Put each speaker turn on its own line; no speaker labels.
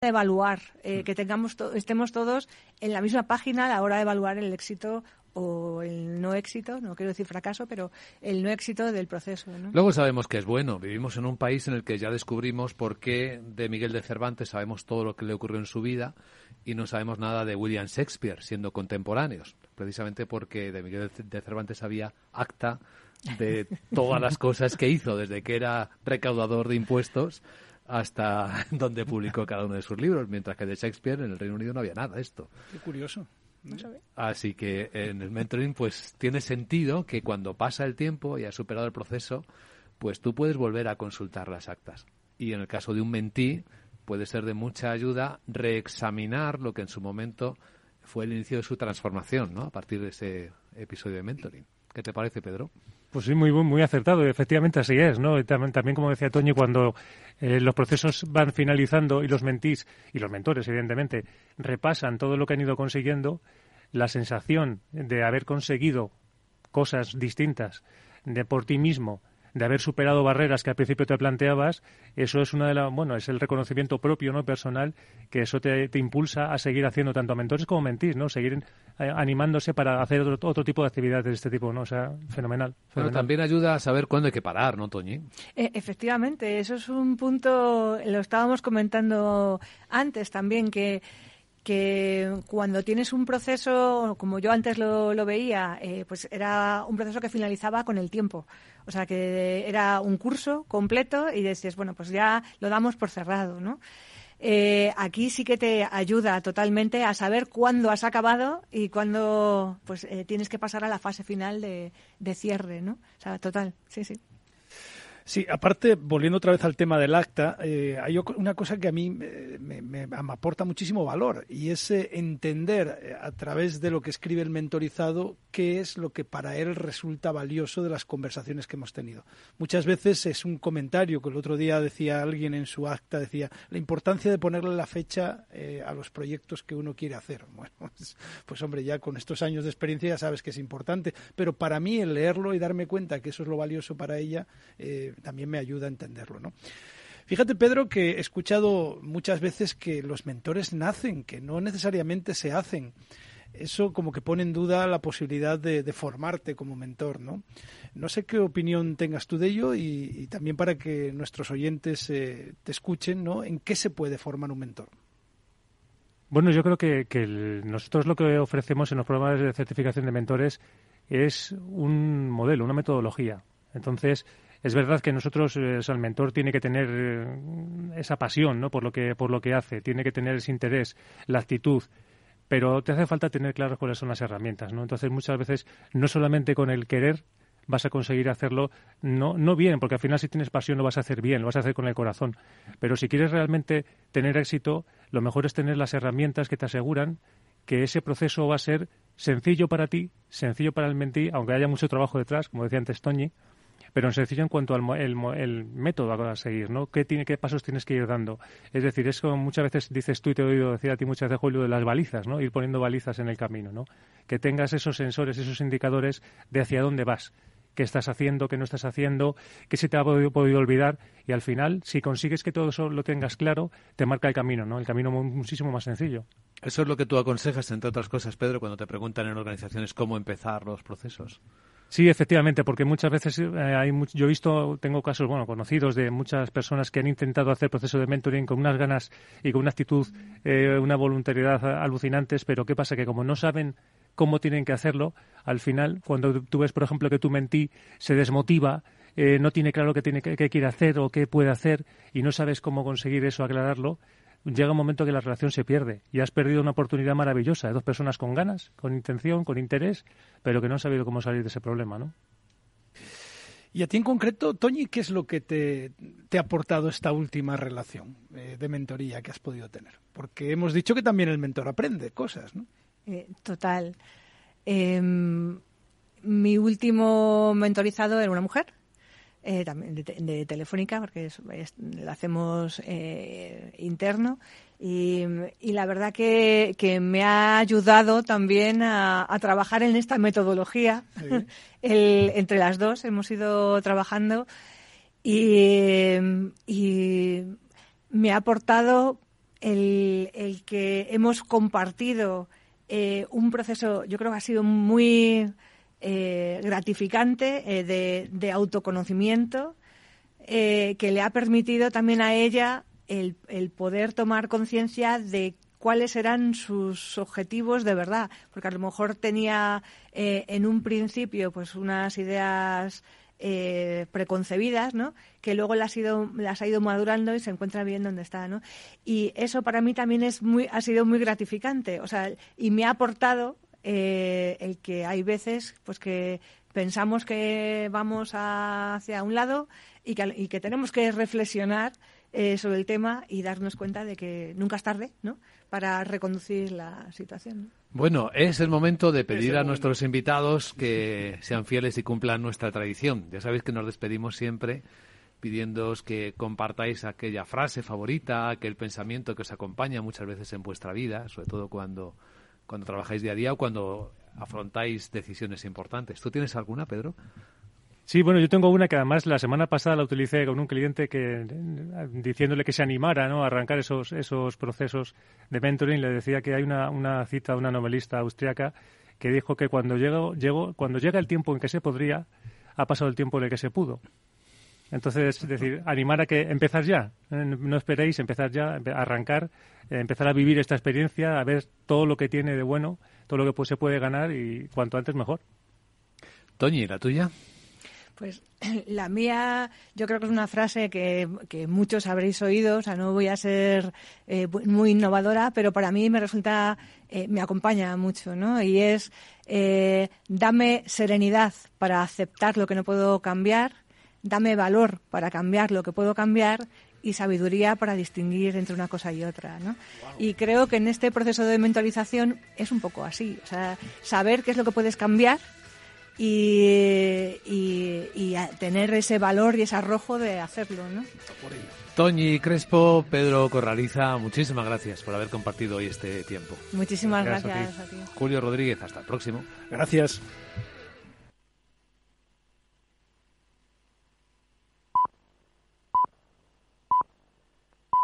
de evaluar, eh, que tengamos estemos todos en la misma página a la hora de evaluar el éxito o el no éxito, no quiero decir fracaso, pero el no éxito del proceso.
Luego sabemos que es bueno. Vivimos en un país en el que ya descubrimos por qué de Miguel de Cervantes sabemos todo lo que le ocurrió en su vida y no sabemos nada de William Shakespeare, siendo contemporáneos. Precisamente porque de Miguel de Cervantes había acta de todas las cosas que hizo, desde que era recaudador de impuestos hasta donde publicó cada uno de sus libros, mientras que de Shakespeare en el Reino Unido no había nada de esto.
Qué curioso.
Así que en el mentoring pues tiene sentido que cuando pasa el tiempo y has superado el proceso, pues tú puedes volver a consultar las actas. Y en el caso de un mentí puede ser de mucha ayuda reexaminar lo que en su momento fue el inicio de su transformación, ¿no? A partir de ese episodio de mentoring. ¿Qué te parece, Pedro?
Pues sí, muy, muy acertado. Efectivamente, así es, ¿no? También, también como decía Toño, cuando eh, los procesos van finalizando y los mentís, y los mentores, evidentemente, repasan todo lo que han ido consiguiendo, la sensación de haber conseguido cosas distintas de por ti mismo de haber superado barreras que al principio te planteabas, eso es una de las, bueno, es el reconocimiento propio, ¿no? personal, que eso te, te impulsa a seguir haciendo tanto mentores como mentís, ¿no? Seguir eh, animándose para hacer otro, tipo de actividades de este tipo, ¿no? O sea, fenomenal.
Pero también ayuda a saber cuándo hay que parar, ¿no, Toñi?
Eh, efectivamente, eso es un punto, lo estábamos comentando antes también, que que cuando tienes un proceso, como yo antes lo, veía, eh, pues era un proceso que finalizaba con el tiempo. O sea, que era un curso completo y decías, bueno, pues ya lo damos por cerrado, ¿no? Eh, aquí sí que te ayuda totalmente a saber cuándo has acabado y cuándo pues eh, tienes que pasar a la fase final de, de cierre, ¿no? O sea, total, sí, sí.
Sí, aparte, volviendo otra vez al tema del acta, eh, hay una cosa que a mí me, aporta muchísimo valor y es eh, entender eh, a través de lo que escribe el mentorizado qué es lo que para él resulta valioso de las conversaciones que hemos tenido. Muchas veces es un comentario que el otro día decía alguien en su acta, decía la importancia de ponerle la fecha a los proyectos que uno quiere hacer. Bueno, pues, pues hombre, ya con estos años de experiencia ya sabes que es importante, pero para mí el leerlo y darme cuenta que eso es lo valioso para ella, también me ayuda a entenderlo, ¿no? Fíjate, Pedro, que he escuchado muchas veces que los mentores nacen, que no necesariamente se hacen. Eso como que pone en duda la posibilidad de, formarte como mentor, ¿no? No sé qué opinión tengas tú de ello y, también para que nuestros oyentes eh, te escuchen, ¿no? ¿En qué se puede formar un mentor?
Bueno, yo creo que, que nosotros lo que ofrecemos en los programas de certificación de mentores es un modelo, una metodología. Entonces, es verdad que nosotros, eh, el mentor tiene que tener eh, esa pasión ¿no? por, lo que, por lo que hace, tiene que tener ese interés, la actitud, pero te hace falta tener claras cuáles son las herramientas. ¿no? Entonces, muchas veces, no solamente con el querer vas a conseguir hacerlo no, no bien, porque al final si tienes pasión lo vas a hacer bien, lo vas a hacer con el corazón. Pero si quieres realmente tener éxito, lo mejor es tener las herramientas que te aseguran que ese proceso va a ser sencillo para ti, sencillo para el mentí, aunque haya mucho trabajo detrás, como decía antes Toñi, pero en sencillo en cuanto al el, método a seguir, ¿no? ¿Qué, tiene, ¿Qué pasos tienes que ir dando? Es decir, es como muchas veces dices tú y te he oído decir a ti muchas veces, Julio, de las balizas, ¿no? Ir poniendo balizas en el camino, ¿no? Que tengas esos sensores, esos indicadores de hacia dónde vas qué estás haciendo, qué no estás haciendo, qué se te ha podido, podido, olvidar y al final, si consigues que todo eso lo tengas claro, te marca el camino, ¿no? El camino muchísimo más sencillo.
Eso es lo que tú aconsejas, entre otras cosas, Pedro, cuando te preguntan en organizaciones cómo empezar los procesos.
Sí, efectivamente, porque muchas veces eh, hay yo he visto, tengo casos, bueno, conocidos de muchas personas que han intentado hacer proceso de mentoring con unas ganas y con una actitud, eh, una voluntariedad alucinantes, pero ¿qué pasa? Que como no saben cómo tienen que hacerlo, al final, cuando tú ves, por ejemplo, que tu mentí se desmotiva, eh, no tiene claro qué, tiene, qué quiere hacer o qué puede hacer y no sabes cómo conseguir eso, aclararlo, llega un momento que la relación se pierde y has perdido una oportunidad maravillosa de dos personas con ganas, con intención, con interés, pero que no han sabido cómo salir de ese problema, ¿no?
Y a ti en concreto, Toñi, ¿qué es lo que te, ha aportado esta última relación eh, de mentoría que has podido tener? Porque hemos dicho que también el mentor aprende cosas, ¿no?
Eh, total. Em, mi último mentorizado era una mujer eh, también de, Telefónica, porque lo hacemos eh, interno. Y, la verdad que, me ha ayudado también a, trabajar en esta metodología. entre las dos hemos ido trabajando y, y me ha aportado el, el que hemos compartido eh, un proceso, yo creo que ha sido muy eh, gratificante eh, de, de, autoconocimiento que le ha permitido también a ella el, poder tomar conciencia de cuáles eran sus objetivos de verdad, porque a lo mejor tenía en un principio pues unas ideas eh, preconcebidas, ¿no? Que luego las, ido, las ha ido madurando y se encuentra bien donde está, ¿no? Y eso para mí también es muy, ha sido muy gratificante, o sea, y me ha aportado eh, el que hay veces, pues que pensamos que vamos hacia un lado y que, y que tenemos que reflexionar eh, sobre el tema y darnos cuenta de que nunca es tarde, ¿no? Para reconducir la situación.
Bueno, es el momento de pedir a nuestros invitados que sean fieles y cumplan nuestra tradición. Ya sabéis que nos despedimos siempre pidiéndoos que compartáis aquella frase favorita, aquel pensamiento que os acompaña muchas veces en vuestra vida, sobre todo cuando, cuando trabajáis día a día o cuando afrontáis decisiones importantes. ¿Tú tienes alguna, Pedro?
Sí, bueno, yo tengo una que además la semana pasada la utilicé con un cliente que diciéndole que se animara ¿no? a arrancar esos, esos procesos de mentoring. Le decía que hay una, una cita de una novelista austriaca que dijo que cuando, llega, llegó, cuando llega el tiempo en que se podría, ha pasado el tiempo en el que se pudo. Entonces, es decir, animar a que empezar ya. ¿eh? No esperéis, empezar ya, arrancar, eh, empezar a vivir esta experiencia, a ver todo lo que tiene de bueno, todo lo que pues, se puede ganar y cuanto antes mejor.
Toñi, ¿la tuya?
Pues la mía, yo creo que es una frase que, muchos habréis oído, o sea, no voy a ser eh, muy innovadora, pero para mí me resulta, eh, me acompaña mucho, ¿no? Y es, eh, dame serenidad para aceptar lo que no puedo cambiar, dame valor para cambiar lo que puedo cambiar y sabiduría para distinguir entre una cosa y otra, ¿no? Y creo que en este proceso de mentalización es un poco así, o sea, saber qué es lo que puedes cambiar y, y, tener ese valor y ese arrojo de hacerlo, ¿no?
Toñi Crespo, Pedro Corraliza, muchísimas gracias por haber compartido hoy este tiempo.
Muchísimas gracias, a, ti.
Julio Rodríguez, hasta el próximo.
Gracias.